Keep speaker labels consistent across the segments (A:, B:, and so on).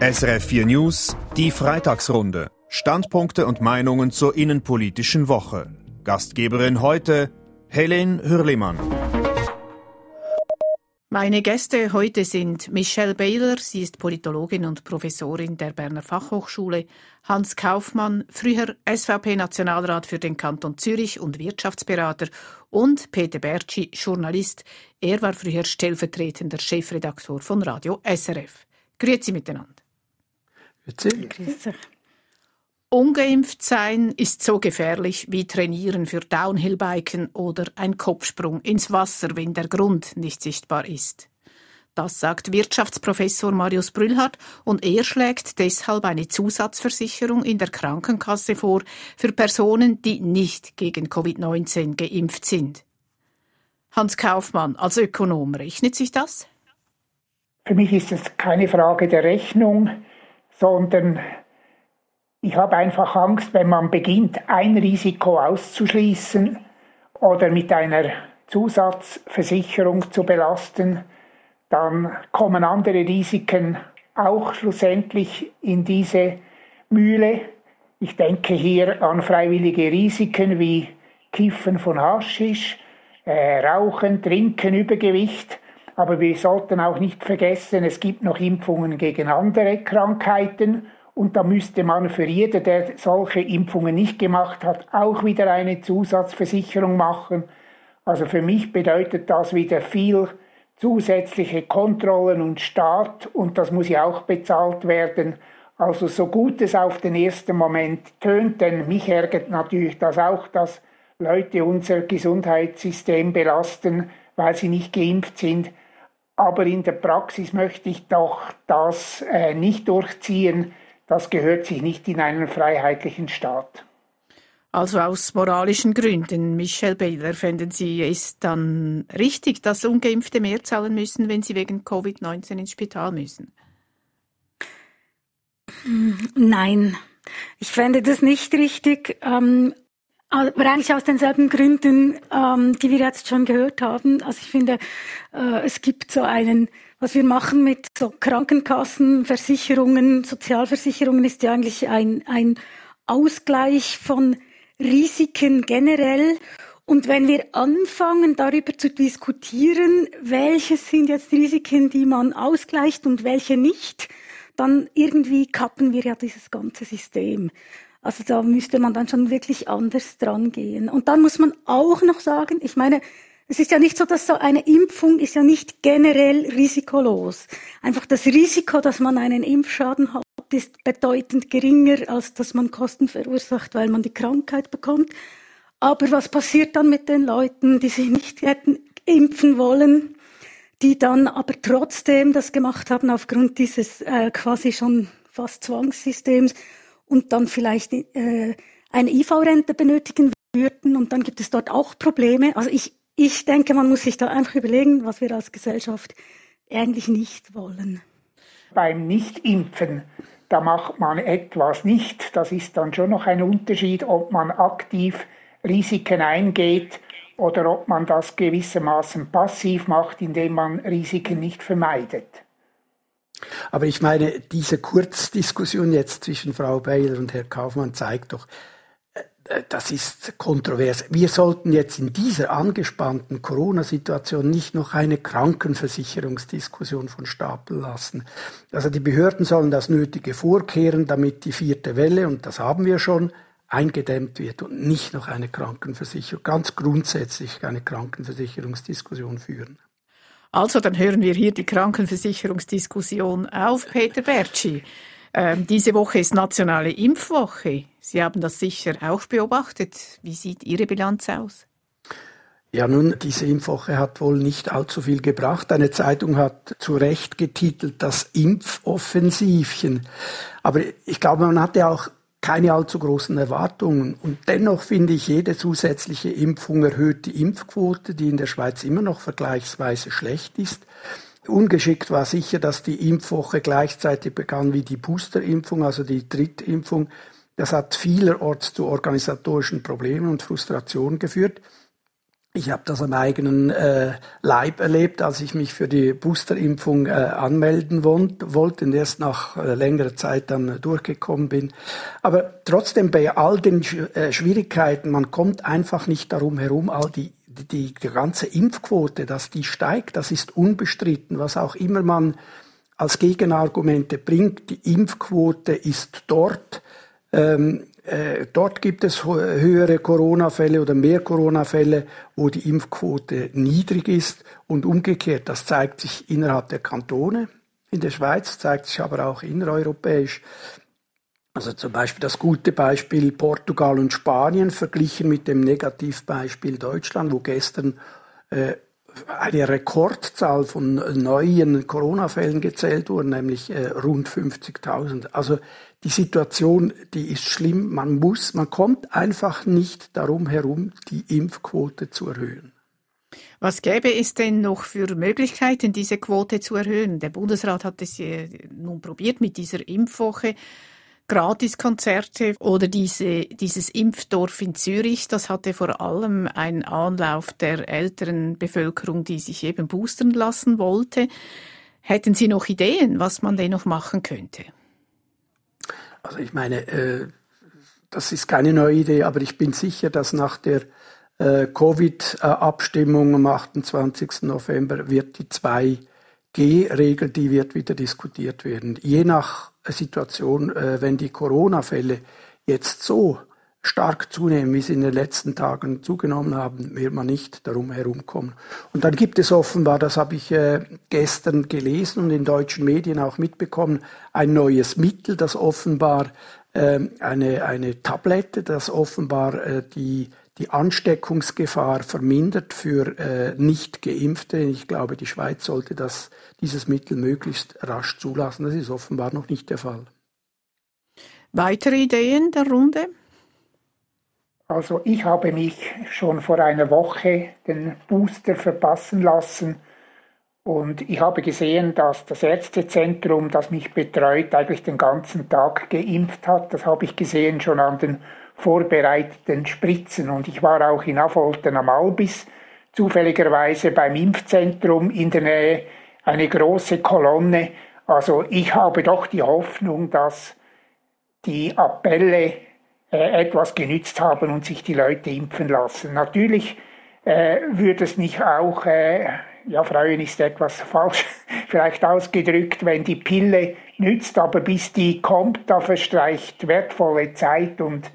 A: SRF 4 News, die Freitagsrunde. Standpunkte und Meinungen zur innenpolitischen Woche. Gastgeberin heute Helen Hürlimann.
B: Meine Gäste heute sind Michelle Baylor, sie ist Politologin und Professorin der Berner Fachhochschule, Hans Kaufmann, früher SVP-Nationalrat für den Kanton Zürich und Wirtschaftsberater, und Peter Bertschi, Journalist. Er war früher stellvertretender Chefredaktor von Radio SRF. Grüezi miteinander.
C: Grüezi.
B: Ungeimpft sein ist so gefährlich wie Trainieren für Downhillbiken oder ein Kopfsprung ins Wasser, wenn der Grund nicht sichtbar ist. Das sagt Wirtschaftsprofessor Marius Brüllhardt und er schlägt deshalb eine Zusatzversicherung in der Krankenkasse vor für Personen, die nicht gegen Covid-19 geimpft sind. Hans Kaufmann als Ökonom, rechnet sich das?
D: Für mich ist es keine Frage der Rechnung, sondern ich habe einfach Angst, wenn man beginnt, ein Risiko auszuschließen oder mit einer Zusatzversicherung zu belasten, dann kommen andere Risiken auch schlussendlich in diese Mühle. Ich denke hier an freiwillige Risiken wie Kiffen von Haschisch, äh, Rauchen, Trinken, Übergewicht. Aber wir sollten auch nicht vergessen, es gibt noch Impfungen gegen andere Krankheiten und da müsste man für jeder, der solche Impfungen nicht gemacht hat, auch wieder eine Zusatzversicherung machen. Also für mich bedeutet das wieder viel zusätzliche Kontrollen und Staat und das muss ja auch bezahlt werden. Also so gut es auf den ersten Moment tönt, denn mich ärgert natürlich das auch, dass Leute unser Gesundheitssystem belasten, weil sie nicht geimpft sind. Aber in der Praxis möchte ich doch das äh, nicht durchziehen, das gehört sich nicht in einen freiheitlichen Staat.
B: Also aus moralischen Gründen, Michelle Baylor, fänden Sie es dann richtig, dass Ungeimpfte mehr zahlen müssen, wenn sie wegen Covid-19 ins Spital müssen?
C: Nein, ich fände das nicht richtig. Ähm, aber eigentlich aus denselben Gründen, ähm, die wir jetzt schon gehört haben. Also ich finde, äh, es gibt so einen was wir machen mit so Krankenkassen, Versicherungen, Sozialversicherungen ist ja eigentlich ein, ein Ausgleich von Risiken generell. Und wenn wir anfangen, darüber zu diskutieren, welche sind jetzt Risiken, die man ausgleicht und welche nicht, dann irgendwie kappen wir ja dieses ganze System. Also da müsste man dann schon wirklich anders dran gehen. Und dann muss man auch noch sagen, ich meine, es ist ja nicht so, dass so eine Impfung ist ja nicht generell risikolos. Einfach das Risiko, dass man einen Impfschaden hat, ist bedeutend geringer, als dass man Kosten verursacht, weil man die Krankheit bekommt. Aber was passiert dann mit den Leuten, die sich nicht hätten impfen wollen, die dann aber trotzdem das gemacht haben aufgrund dieses äh, quasi schon fast Zwangssystems und dann vielleicht äh, eine IV-Rente benötigen würden und dann gibt es dort auch Probleme. Also ich, ich denke, man muss sich da einfach überlegen, was wir als Gesellschaft eigentlich nicht wollen.
D: Beim Nichtimpfen, da macht man etwas nicht. Das ist dann schon noch ein Unterschied, ob man aktiv Risiken eingeht oder ob man das gewissermaßen passiv macht, indem man Risiken nicht vermeidet.
E: Aber ich meine, diese Kurzdiskussion jetzt zwischen Frau Baylor und Herr Kaufmann zeigt doch, äh, das ist kontrovers. Wir sollten jetzt in dieser angespannten Corona-Situation nicht noch eine Krankenversicherungsdiskussion von Stapel lassen. Also die Behörden sollen das Nötige vorkehren, damit die vierte Welle, und das haben wir schon, eingedämmt wird und nicht noch eine Krankenversicherung, ganz grundsätzlich eine Krankenversicherungsdiskussion führen.
B: Also, dann hören wir hier die Krankenversicherungsdiskussion auf. Peter Bertschi, ähm, diese Woche ist nationale Impfwoche. Sie haben das sicher auch beobachtet. Wie sieht Ihre Bilanz aus?
E: Ja, nun, diese Impfwoche hat wohl nicht allzu viel gebracht. Eine Zeitung hat zu Recht getitelt das Impfoffensivchen. Aber ich glaube, man hatte auch keine allzu großen Erwartungen. Und dennoch finde ich, jede zusätzliche Impfung erhöht die Impfquote, die in der Schweiz immer noch vergleichsweise schlecht ist. Ungeschickt war sicher, dass die Impfwoche gleichzeitig begann wie die Boosterimpfung, also die Drittimpfung. Das hat vielerorts zu organisatorischen Problemen und Frustrationen geführt. Ich habe das am eigenen äh, Leib erlebt, als ich mich für die Boosterimpfung äh, anmelden wollte und erst nach äh, längerer Zeit dann durchgekommen bin. Aber trotzdem bei all den äh, Schwierigkeiten, man kommt einfach nicht darum herum, all die, die, die ganze Impfquote, dass die steigt, das ist unbestritten, was auch immer man als Gegenargumente bringt. Die Impfquote ist dort ähm, äh, dort gibt es höhere Corona-Fälle oder mehr Corona-Fälle, wo die Impfquote niedrig ist und umgekehrt. Das zeigt sich innerhalb der Kantone in der Schweiz, zeigt sich aber auch innereuropäisch. Also zum Beispiel das gute Beispiel Portugal und Spanien verglichen mit dem Negativbeispiel Deutschland, wo gestern äh, eine Rekordzahl von neuen Corona-Fällen gezählt wurden, nämlich äh, rund 50.000. Also die Situation, die ist schlimm. Man muss, man kommt einfach nicht darum herum, die Impfquote zu erhöhen.
B: Was gäbe es denn noch für Möglichkeiten, diese Quote zu erhöhen? Der Bundesrat hat es nun probiert mit dieser Impfwoche. Gratiskonzerte oder diese, dieses Impfdorf in Zürich, das hatte vor allem einen Anlauf der älteren Bevölkerung, die sich eben boostern lassen wollte. Hätten Sie noch Ideen, was man denn noch machen könnte?
E: Also ich meine, äh, das ist keine neue Idee, aber ich bin sicher, dass nach der äh, Covid-Abstimmung am 28. November wird die 2G-Regel, die wird wieder diskutiert werden. Je nach Situation, äh, wenn die Corona-Fälle jetzt so stark zunehmen, wie sie in den letzten Tagen zugenommen haben, wird man nicht darum herumkommen. Und dann gibt es offenbar, das habe ich äh, gestern gelesen und in deutschen Medien auch mitbekommen, ein neues Mittel, das offenbar äh, eine, eine Tablette, das offenbar äh, die, die Ansteckungsgefahr vermindert für äh, nicht Geimpfte. Ich glaube, die Schweiz sollte das, dieses Mittel möglichst rasch zulassen. Das ist offenbar noch nicht der Fall.
B: Weitere Ideen der Runde?
D: Also ich habe mich schon vor einer Woche den Booster verpassen lassen und ich habe gesehen, dass das Ärztezentrum, das mich betreut, eigentlich den ganzen Tag geimpft hat. Das habe ich gesehen schon an den vorbereiteten Spritzen und ich war auch in Affolten am Albis, zufälligerweise beim Impfzentrum in der Nähe, eine große Kolonne. Also ich habe doch die Hoffnung, dass die Appelle äh, etwas genützt haben und sich die Leute impfen lassen. Natürlich äh, würde es mich auch, äh, ja, freuen ist etwas falsch vielleicht ausgedrückt, wenn die Pille nützt, aber bis die kommt, da verstreicht wertvolle Zeit und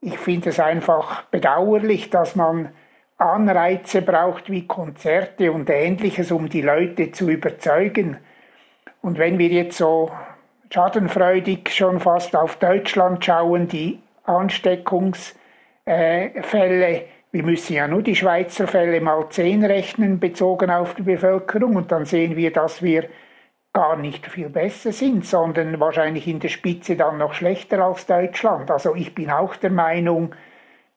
D: ich finde es einfach bedauerlich, dass man Anreize braucht wie Konzerte und ähnliches, um die Leute zu überzeugen. Und wenn wir jetzt so schadenfreudig schon fast auf Deutschland schauen, die Ansteckungsfälle. Wir müssen ja nur die Schweizer Fälle mal zehn rechnen, bezogen auf die Bevölkerung, und dann sehen wir, dass wir gar nicht viel besser sind, sondern wahrscheinlich in der Spitze dann noch schlechter als Deutschland. Also ich bin auch der Meinung,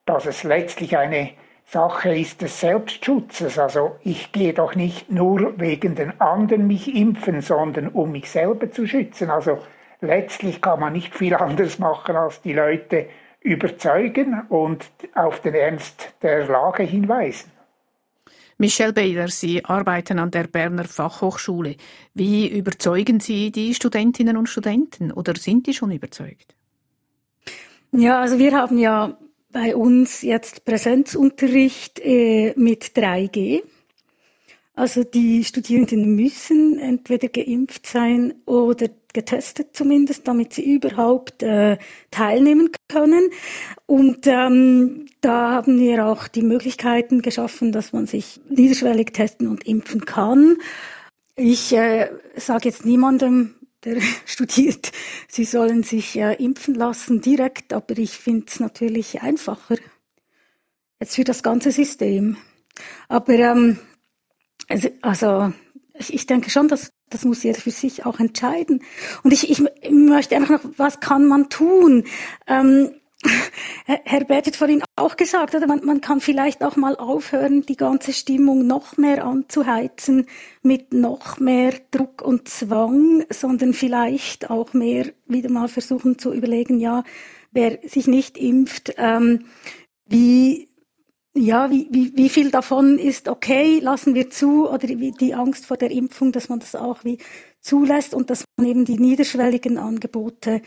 D: dass es letztlich eine Sache ist des Selbstschutzes. Also ich gehe doch nicht nur wegen den anderen mich impfen, sondern um mich selber zu schützen. Also letztlich kann man nicht viel anderes machen, als die Leute überzeugen und auf den Ernst der Lage hinweisen.
B: Michelle Baylor, Sie arbeiten an der Berner Fachhochschule. Wie überzeugen Sie die Studentinnen und Studenten oder sind die schon überzeugt?
C: Ja, also wir haben ja bei uns jetzt Präsenzunterricht äh, mit 3G. Also die Studierenden müssen entweder geimpft sein oder getestet zumindest, damit sie überhaupt äh, teilnehmen können. Und ähm, da haben wir auch die Möglichkeiten geschaffen, dass man sich niederschwellig testen und impfen kann. Ich äh, sage jetzt niemandem, der studiert, sie sollen sich äh, impfen lassen direkt, aber ich finde es natürlich einfacher jetzt für das ganze System. Aber ähm, also, also ich denke schon, dass das muss jeder für sich auch entscheiden. Und ich, ich möchte einfach noch, was kann man tun? Ähm, Herr Bert hat vorhin auch gesagt, oder man, man kann vielleicht auch mal aufhören, die ganze Stimmung noch mehr anzuheizen mit noch mehr Druck und Zwang, sondern vielleicht auch mehr wieder mal versuchen zu überlegen, ja, wer sich nicht impft, ähm, wie ja, wie, wie, wie viel davon ist okay, lassen wir zu, oder wie die Angst vor der Impfung, dass man das auch wie zulässt und dass man eben die niederschwelligen Angebote,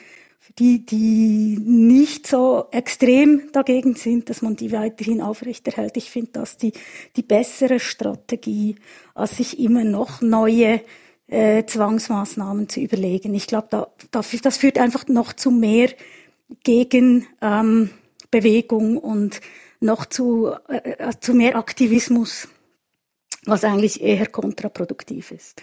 C: die, die nicht so extrem dagegen sind, dass man die weiterhin aufrechterhält. Ich finde das die, die bessere Strategie, als sich immer noch neue äh, Zwangsmaßnahmen zu überlegen. Ich glaube, da, da, das führt einfach noch zu mehr Gegenbewegung ähm, und noch zu, äh, äh, zu mehr Aktivismus, was eigentlich eher kontraproduktiv ist.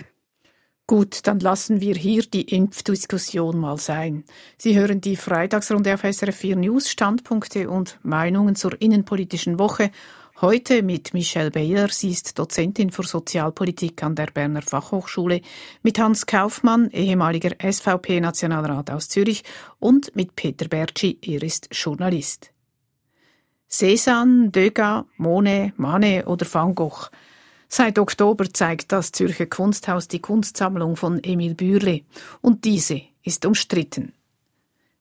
B: Gut, dann lassen wir hier die Impfdiskussion mal sein. Sie hören die Freitagsrunde auf SRF 4 News, Standpunkte und Meinungen zur innenpolitischen Woche. Heute mit Michelle Baylor, sie ist Dozentin für Sozialpolitik an der Berner Fachhochschule, mit Hans Kaufmann, ehemaliger SVP-Nationalrat aus Zürich und mit Peter Bertschi, er ist Journalist. Cézanne, Degas, Monet, Manet oder Van Gogh. Seit Oktober zeigt das Zürcher Kunsthaus die Kunstsammlung von Emil Bürle und diese ist umstritten.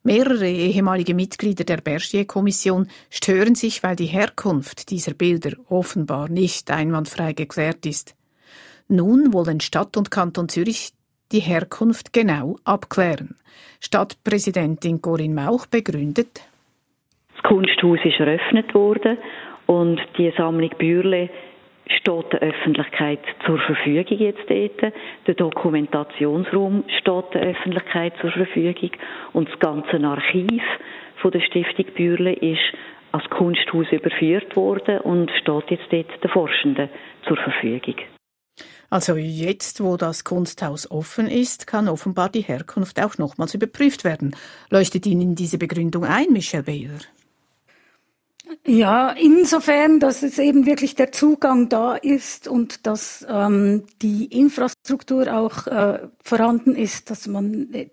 B: Mehrere ehemalige Mitglieder der Bergier-Kommission stören sich, weil die Herkunft dieser Bilder offenbar nicht einwandfrei geklärt ist. Nun wollen Stadt und Kanton Zürich die Herkunft genau abklären. Stadtpräsidentin Corinne Mauch begründet,
F: das Kunsthaus ist eröffnet worden und die Sammlung Bürle steht der Öffentlichkeit zur Verfügung jetzt dort. Der Dokumentationsraum steht der Öffentlichkeit zur Verfügung und das ganze Archiv von der Stiftung Bürle ist als Kunsthaus überführt worden und steht jetzt dort den Forschenden zur Verfügung.
B: Also jetzt, wo das Kunsthaus offen ist, kann offenbar die Herkunft auch nochmals überprüft werden. Leuchtet Ihnen diese Begründung ein, Michel Baylor?
C: Ja, insofern, dass es eben wirklich der Zugang da ist und dass ähm, die Infrastruktur auch äh, vorhanden ist, dass man äh,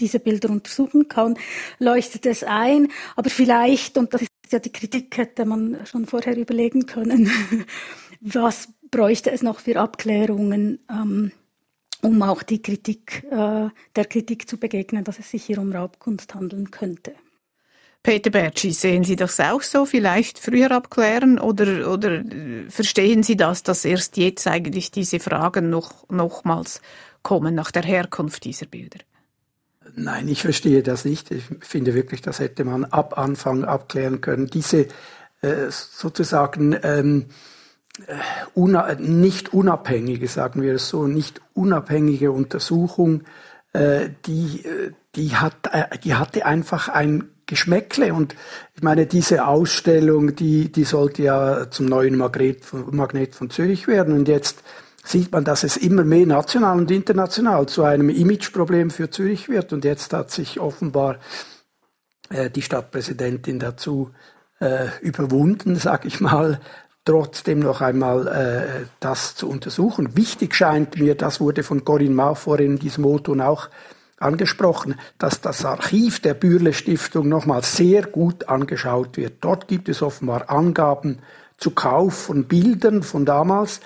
C: diese Bilder untersuchen kann, leuchtet es ein. Aber vielleicht, und das ist ja die Kritik, hätte man schon vorher überlegen können, was bräuchte es noch für Abklärungen, ähm, um auch die Kritik, äh, der Kritik zu begegnen, dass es sich hier um Raubkunst handeln könnte.
B: Peter Bertschi, sehen Sie das auch so? Vielleicht früher abklären oder, oder äh, verstehen Sie das, dass erst jetzt eigentlich diese Fragen noch, nochmals kommen nach der Herkunft dieser Bilder?
E: Nein, ich verstehe das nicht. Ich finde wirklich, das hätte man ab Anfang abklären können. Diese äh, sozusagen ähm, äh, nicht unabhängige, sagen wir es so, nicht unabhängige Untersuchung, äh, die, die, hat, äh, die hatte einfach ein Geschmäckle. Und ich meine, diese Ausstellung, die, die sollte ja zum neuen Magnet von, Magnet von Zürich werden. Und jetzt sieht man, dass es immer mehr national und international zu einem Imageproblem für Zürich wird. Und jetzt hat sich offenbar äh, die Stadtpräsidentin dazu äh, überwunden, sag ich mal, trotzdem noch einmal äh, das zu untersuchen. Wichtig scheint mir, das wurde von Corinne Mau vorhin in diesem Moton auch angesprochen, dass das Archiv der Bürle Stiftung nochmal sehr gut angeschaut wird. Dort gibt es offenbar Angaben zu Kauf von Bildern von damals.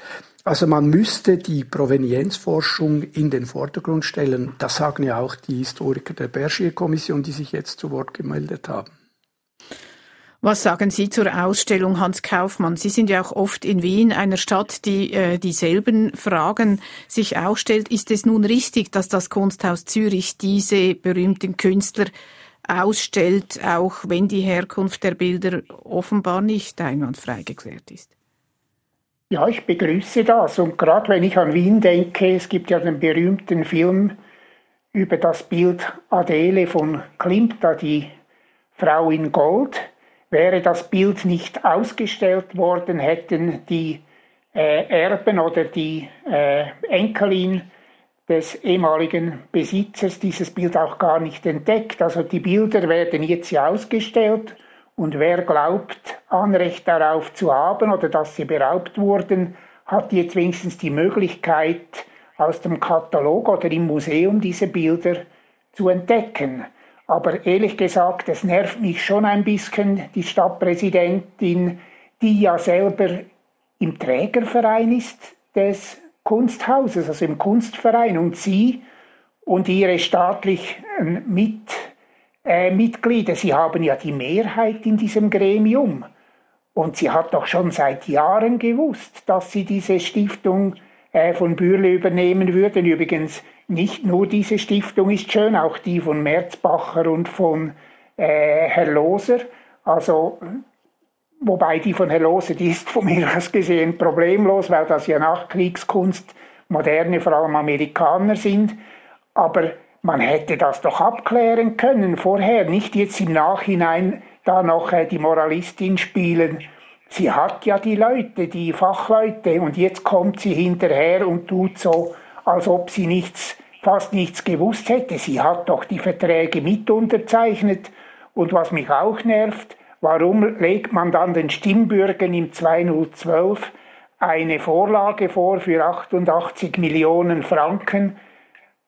E: Also man müsste die Provenienzforschung in den Vordergrund stellen. Das sagen ja auch die Historiker der Bergier-Kommission, die sich jetzt zu Wort gemeldet haben.
B: Was sagen Sie zur Ausstellung Hans Kaufmann? Sie sind ja auch oft in Wien, einer Stadt, die äh, dieselben Fragen sich auch stellt. Ist es nun richtig, dass das Kunsthaus Zürich diese berühmten Künstler ausstellt, auch wenn die Herkunft der Bilder offenbar nicht einwandfrei geklärt ist?
D: Ja, ich begrüße das. Und gerade wenn ich an Wien denke, es gibt ja den berühmten Film über das Bild Adele von Klimt, die Frau in Gold. Wäre das Bild nicht ausgestellt worden, hätten die äh, Erben oder die äh, Enkelin des ehemaligen Besitzers dieses Bild auch gar nicht entdeckt. Also die Bilder werden jetzt ja ausgestellt und wer glaubt, Anrecht darauf zu haben oder dass sie beraubt wurden, hat jetzt wenigstens die Möglichkeit, aus dem Katalog oder im Museum diese Bilder zu entdecken. Aber ehrlich gesagt, es nervt mich schon ein bisschen, die Stadtpräsidentin, die ja selber im Trägerverein ist des Kunsthauses, also im Kunstverein, und sie und ihre staatlichen Mit, äh, Mitglieder, sie haben ja die Mehrheit in diesem Gremium. Und sie hat doch schon seit Jahren gewusst, dass sie diese Stiftung äh, von Bürle übernehmen würde. Übrigens, nicht nur diese Stiftung ist schön, auch die von Merzbacher und von äh, Herr Loser. Also, wobei die von Herr Loser, die ist von mir aus gesehen problemlos, weil das ja Nachkriegskunst moderne, vor allem Amerikaner sind. Aber man hätte das doch abklären können vorher, nicht jetzt im Nachhinein da noch äh, die Moralistin spielen. Sie hat ja die Leute, die Fachleute, und jetzt kommt sie hinterher und tut so, als ob sie nichts, fast nichts gewusst hätte. Sie hat doch die Verträge mit unterzeichnet. Und was mich auch nervt, warum legt man dann den Stimmbürgern im 2012 eine Vorlage vor für 88 Millionen Franken,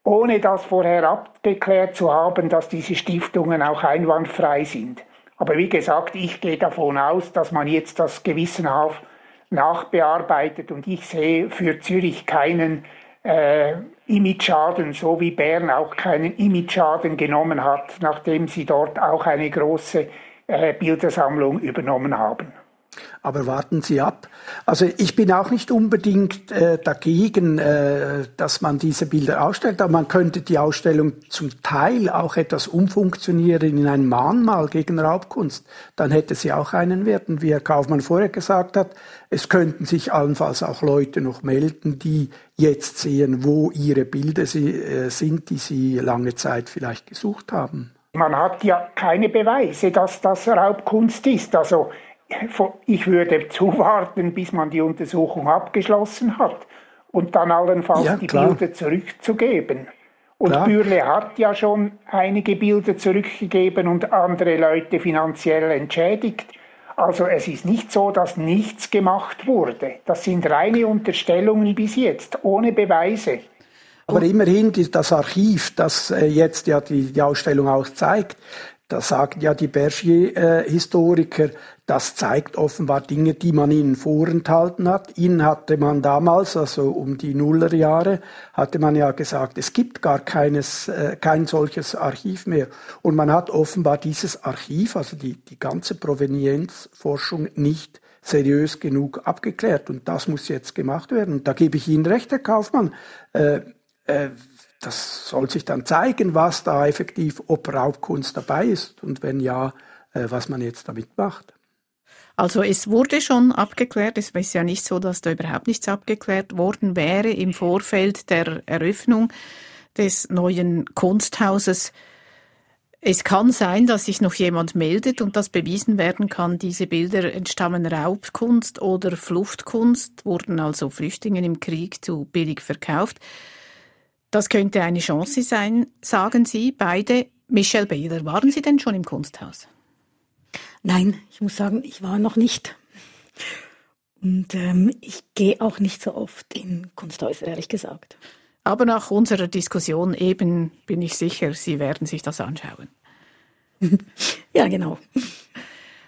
D: ohne das vorher abgeklärt zu haben, dass diese Stiftungen auch einwandfrei sind. Aber wie gesagt, ich gehe davon aus, dass man jetzt das gewissenhaft nachbearbeitet und ich sehe für Zürich keinen äh, Image-Schaden, so wie Bern auch keinen Image-Schaden genommen hat, nachdem sie dort auch eine große äh, Bildersammlung übernommen haben.
E: Aber warten Sie ab. Also ich bin auch nicht unbedingt äh, dagegen, äh, dass man diese Bilder ausstellt, aber man könnte die Ausstellung zum Teil auch etwas umfunktionieren in ein Mahnmal gegen Raubkunst. Dann hätte sie auch einen Wert. Und wie Herr Kaufmann vorher gesagt hat, es könnten sich allenfalls auch Leute noch melden, die jetzt sehen, wo ihre Bilder sie, äh, sind, die sie lange Zeit vielleicht gesucht haben.
D: Man hat ja keine Beweise, dass das Raubkunst ist. Also ich würde zuwarten, bis man die Untersuchung abgeschlossen hat und dann allenfalls ja, die Bilder zurückzugeben. Und klar. Bürle hat ja schon einige Bilder zurückgegeben und andere Leute finanziell entschädigt. Also es ist nicht so, dass nichts gemacht wurde. Das sind reine Unterstellungen bis jetzt, ohne Beweise.
E: Aber immerhin das Archiv, das äh, jetzt ja die, die Ausstellung auch zeigt, da sagen ja die Bergier-Historiker, das zeigt offenbar Dinge, die man ihnen vorenthalten hat. Ihnen hatte man damals, also um die Nullerjahre, hatte man ja gesagt, es gibt gar keines, äh, kein solches Archiv mehr. Und man hat offenbar dieses Archiv, also die, die ganze Provenienzforschung nicht seriös genug abgeklärt. Und das muss jetzt gemacht werden. Und da gebe ich Ihnen recht, Herr Kaufmann. Äh, äh, das soll sich dann zeigen, was da effektiv, ob Raubkunst dabei ist und wenn ja, äh, was man jetzt damit macht.
B: Also es wurde schon abgeklärt, es ist ja nicht so, dass da überhaupt nichts abgeklärt worden wäre im Vorfeld der Eröffnung des neuen Kunsthauses. Es kann sein, dass sich noch jemand meldet und das bewiesen werden kann, diese Bilder entstammen Raubkunst oder Fluchtkunst, wurden also Flüchtlingen im Krieg zu billig verkauft. Das könnte eine Chance sein, sagen Sie beide. Michelle Baylor, waren Sie denn schon im Kunsthaus?
C: Nein, ich muss sagen, ich war noch nicht. Und ähm, ich gehe auch nicht so oft in Kunsthäuser, ehrlich gesagt.
B: Aber nach unserer Diskussion eben bin ich sicher, Sie werden sich das anschauen.
C: ja, genau.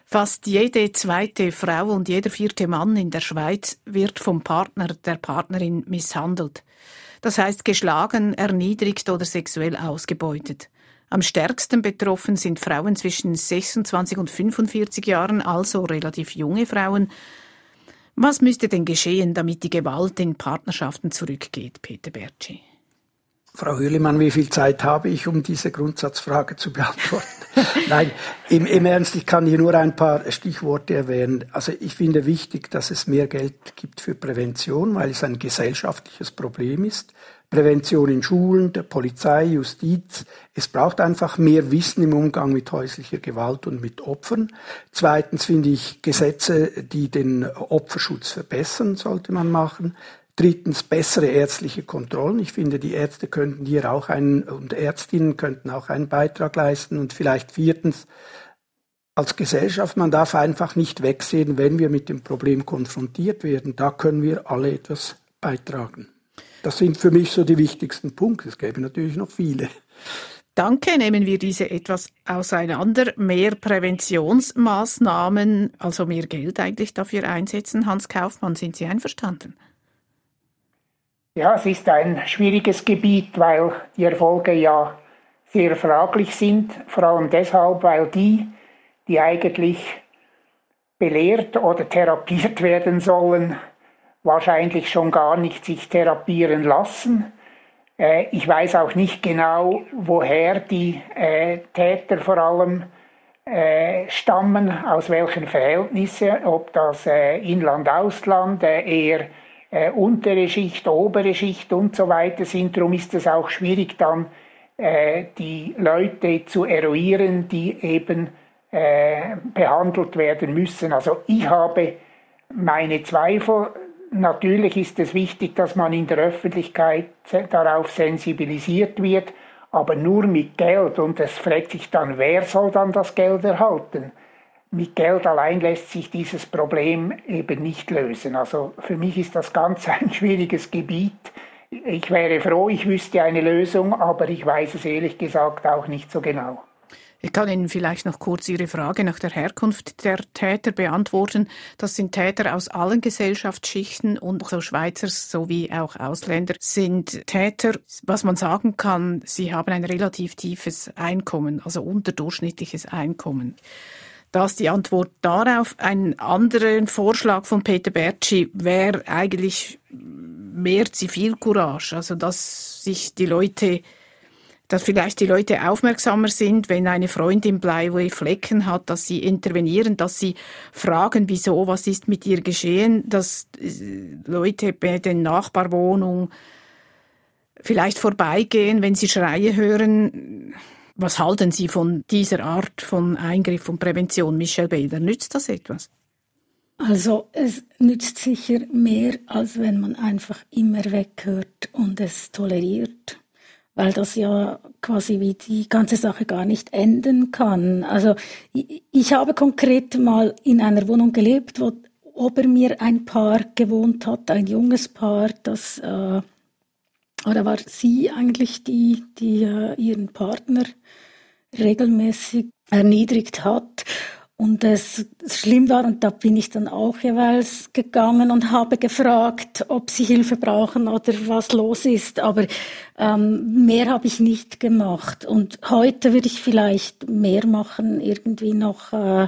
B: Fast jede zweite Frau und jeder vierte Mann in der Schweiz wird vom Partner, der Partnerin misshandelt das heißt geschlagen, erniedrigt oder sexuell ausgebeutet. Am stärksten betroffen sind Frauen zwischen 26 und 45 Jahren, also relativ junge Frauen. Was müsste denn geschehen, damit die Gewalt in Partnerschaften zurückgeht, Peter Bertschi?
E: Frau Hürlimann, wie viel Zeit habe ich, um diese Grundsatzfrage zu beantworten? Nein, im, im, Ernst, ich kann hier nur ein paar Stichworte erwähnen. Also ich finde wichtig, dass es mehr Geld gibt für Prävention, weil es ein gesellschaftliches Problem ist. Prävention in Schulen, der Polizei, Justiz. Es braucht einfach mehr Wissen im Umgang mit häuslicher Gewalt und mit Opfern. Zweitens finde ich Gesetze, die den Opferschutz verbessern, sollte man machen. Drittens bessere ärztliche Kontrollen. Ich finde, die Ärzte könnten hier auch einen und Ärztinnen könnten auch einen Beitrag leisten. Und vielleicht viertens als Gesellschaft, man darf einfach nicht wegsehen, wenn wir mit dem Problem konfrontiert werden. Da können wir alle etwas beitragen. Das sind für mich so die wichtigsten Punkte. Es gäbe natürlich noch viele.
B: Danke, nehmen wir diese etwas auseinander. Mehr Präventionsmaßnahmen, also mehr Geld eigentlich dafür einsetzen. Hans Kaufmann, sind Sie einverstanden?
D: Ja, es ist ein schwieriges Gebiet, weil die Erfolge ja sehr fraglich sind, vor allem deshalb, weil die, die eigentlich belehrt oder therapiert werden sollen, wahrscheinlich schon gar nicht sich therapieren lassen. Äh, ich weiß auch nicht genau, woher die äh, Täter vor allem äh, stammen, aus welchen Verhältnissen, ob das Inland, Ausland, eher untere Schicht, obere Schicht und so weiter sind. Darum ist es auch schwierig dann die Leute zu eruieren, die eben behandelt werden müssen. Also ich habe meine Zweifel, natürlich ist es wichtig, dass man in der Öffentlichkeit darauf sensibilisiert wird, aber nur mit Geld. Und es fragt sich dann, wer soll dann das Geld erhalten? Mit Geld allein lässt sich dieses Problem eben nicht lösen. Also für mich ist das ganz ein schwieriges Gebiet. Ich wäre froh, ich wüsste eine Lösung, aber ich weiß es ehrlich gesagt auch nicht so genau.
B: Ich kann Ihnen vielleicht noch kurz Ihre Frage nach der Herkunft der Täter beantworten. Das sind Täter aus allen Gesellschaftsschichten und so Schweizer sowie auch Ausländer sind Täter, was man sagen kann, sie haben ein relativ tiefes Einkommen, also unterdurchschnittliches Einkommen. Das die Antwort darauf. Ein anderer Vorschlag von Peter Bertschi wäre eigentlich mehr Zivilcourage, also dass sich die Leute dass vielleicht die Leute aufmerksamer sind, wenn eine Freundin blaue Flecken hat, dass sie intervenieren, dass sie fragen, wieso, was ist mit ihr geschehen, dass äh, Leute bei den Nachbarwohnungen vielleicht vorbeigehen, wenn sie Schreie hören. Was halten Sie von dieser Art von Eingriff und Prävention, Michelle Bader? Nützt das etwas?
C: Also es nützt sicher mehr, als wenn man einfach immer weghört und es toleriert weil das ja quasi wie die ganze Sache gar nicht enden kann. Also ich, ich habe konkret mal in einer Wohnung gelebt, wo ober mir ein Paar gewohnt hat, ein junges Paar, das äh, oder war sie eigentlich die, die äh, ihren Partner regelmäßig erniedrigt hat. Und es schlimm war, und da bin ich dann auch jeweils gegangen und habe gefragt, ob sie Hilfe brauchen oder was los ist. Aber ähm, mehr habe ich nicht gemacht. Und heute würde ich vielleicht mehr machen, irgendwie noch äh,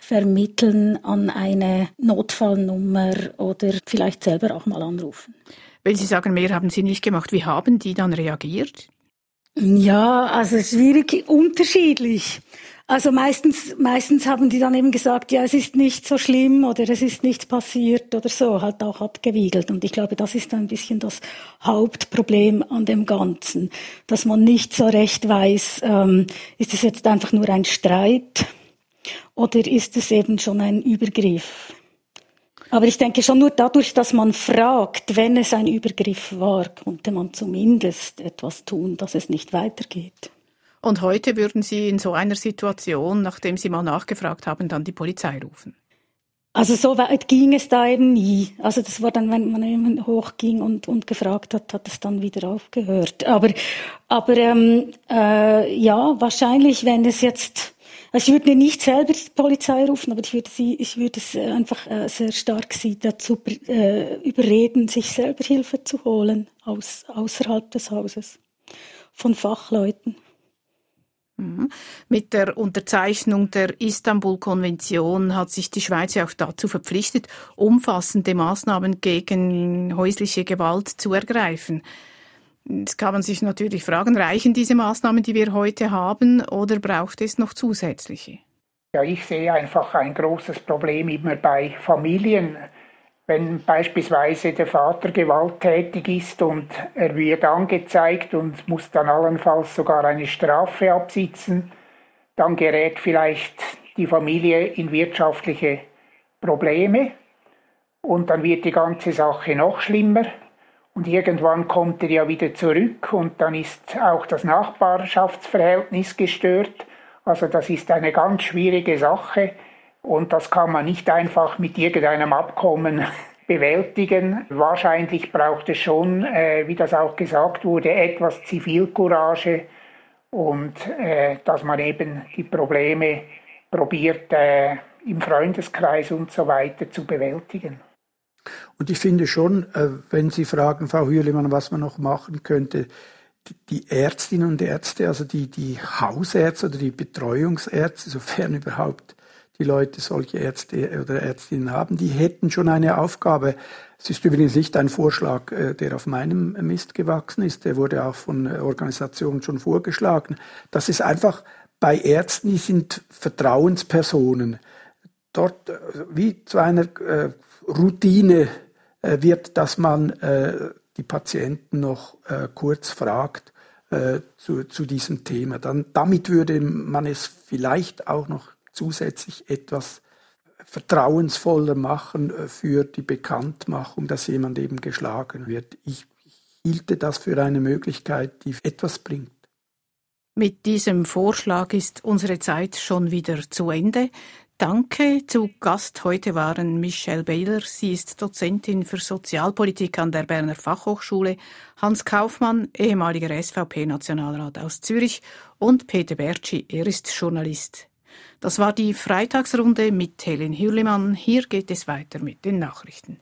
C: vermitteln an eine Notfallnummer oder vielleicht selber auch mal anrufen.
B: Wenn Sie sagen, mehr haben Sie nicht gemacht, wie haben die dann reagiert?
C: Ja, also schwierig, unterschiedlich. Also meistens, meistens haben die dann eben gesagt, ja, es ist nicht so schlimm oder es ist nichts passiert oder so, halt auch abgewiegelt. Und ich glaube, das ist ein bisschen das Hauptproblem an dem Ganzen, dass man nicht so recht weiß, ähm, ist es jetzt einfach nur ein Streit oder ist es eben schon ein Übergriff? Aber ich denke schon nur dadurch, dass man fragt, wenn es ein Übergriff war, konnte man zumindest etwas tun, dass es nicht weitergeht.
B: Und heute würden Sie in so einer Situation, nachdem Sie mal nachgefragt haben, dann die Polizei rufen?
C: Also so weit ging es da eben nie. Also das war dann, wenn man eben hochging und, und gefragt hat, hat es dann wieder aufgehört. Aber, aber ähm, äh, ja, wahrscheinlich, wenn es jetzt, also ich würde nicht selber die Polizei rufen, aber ich würde sie, ich würde es einfach äh, sehr stark sie dazu äh, überreden, sich selber Hilfe zu holen aus außerhalb des Hauses von Fachleuten.
B: Mhm. Mit der Unterzeichnung der Istanbul-Konvention hat sich die Schweiz auch dazu verpflichtet, umfassende Maßnahmen gegen häusliche Gewalt zu ergreifen. Jetzt kann man sich natürlich fragen, reichen diese Maßnahmen, die wir heute haben, oder braucht es noch zusätzliche?
D: Ja, ich sehe einfach ein großes Problem immer bei Familien wenn beispielsweise der Vater gewalttätig ist und er wird angezeigt und muss dann allenfalls sogar eine Strafe absitzen, dann gerät vielleicht die Familie in wirtschaftliche Probleme und dann wird die ganze Sache noch schlimmer und irgendwann kommt er ja wieder zurück und dann ist auch das Nachbarschaftsverhältnis gestört. Also das ist eine ganz schwierige Sache und das kann man nicht einfach mit irgendeinem Abkommen bewältigen. Wahrscheinlich braucht es schon, äh, wie das auch gesagt wurde, etwas Zivilcourage und äh, dass man eben die Probleme probiert äh, im Freundeskreis und so weiter zu bewältigen.
E: Und ich finde schon, äh, wenn Sie fragen, Frau Hürlimann, was man noch machen könnte, die Ärztinnen und Ärzte, also die, die Hausärzte oder die Betreuungsärzte, sofern überhaupt die Leute solche Ärzte oder Ärztinnen haben, die hätten schon eine Aufgabe. Es ist übrigens nicht ein Vorschlag, äh, der auf meinem Mist gewachsen ist, der wurde auch von Organisationen schon vorgeschlagen. Das ist einfach bei Ärzten, die sind Vertrauenspersonen. Dort äh, wie zu einer äh, Routine wird, dass man die Patienten noch kurz fragt zu, zu diesem Thema. Dann, damit würde man es vielleicht auch noch zusätzlich etwas vertrauensvoller machen äh, für die Bekanntmachung, dass jemand eben geschlagen wird. Ich hielte das für eine Möglichkeit, die etwas bringt.
B: Mit diesem Vorschlag ist unsere Zeit schon wieder zu Ende. Danke. Zu Gast heute waren Michelle Baylor. Sie ist Dozentin für Sozialpolitik an der Berner Fachhochschule. Hans Kaufmann, ehemaliger SVP-Nationalrat aus Zürich. Und Peter Bertschi, er ist Journalist. Das war die Freitagsrunde mit Helen Hürlimann. Hier geht es weiter mit den Nachrichten.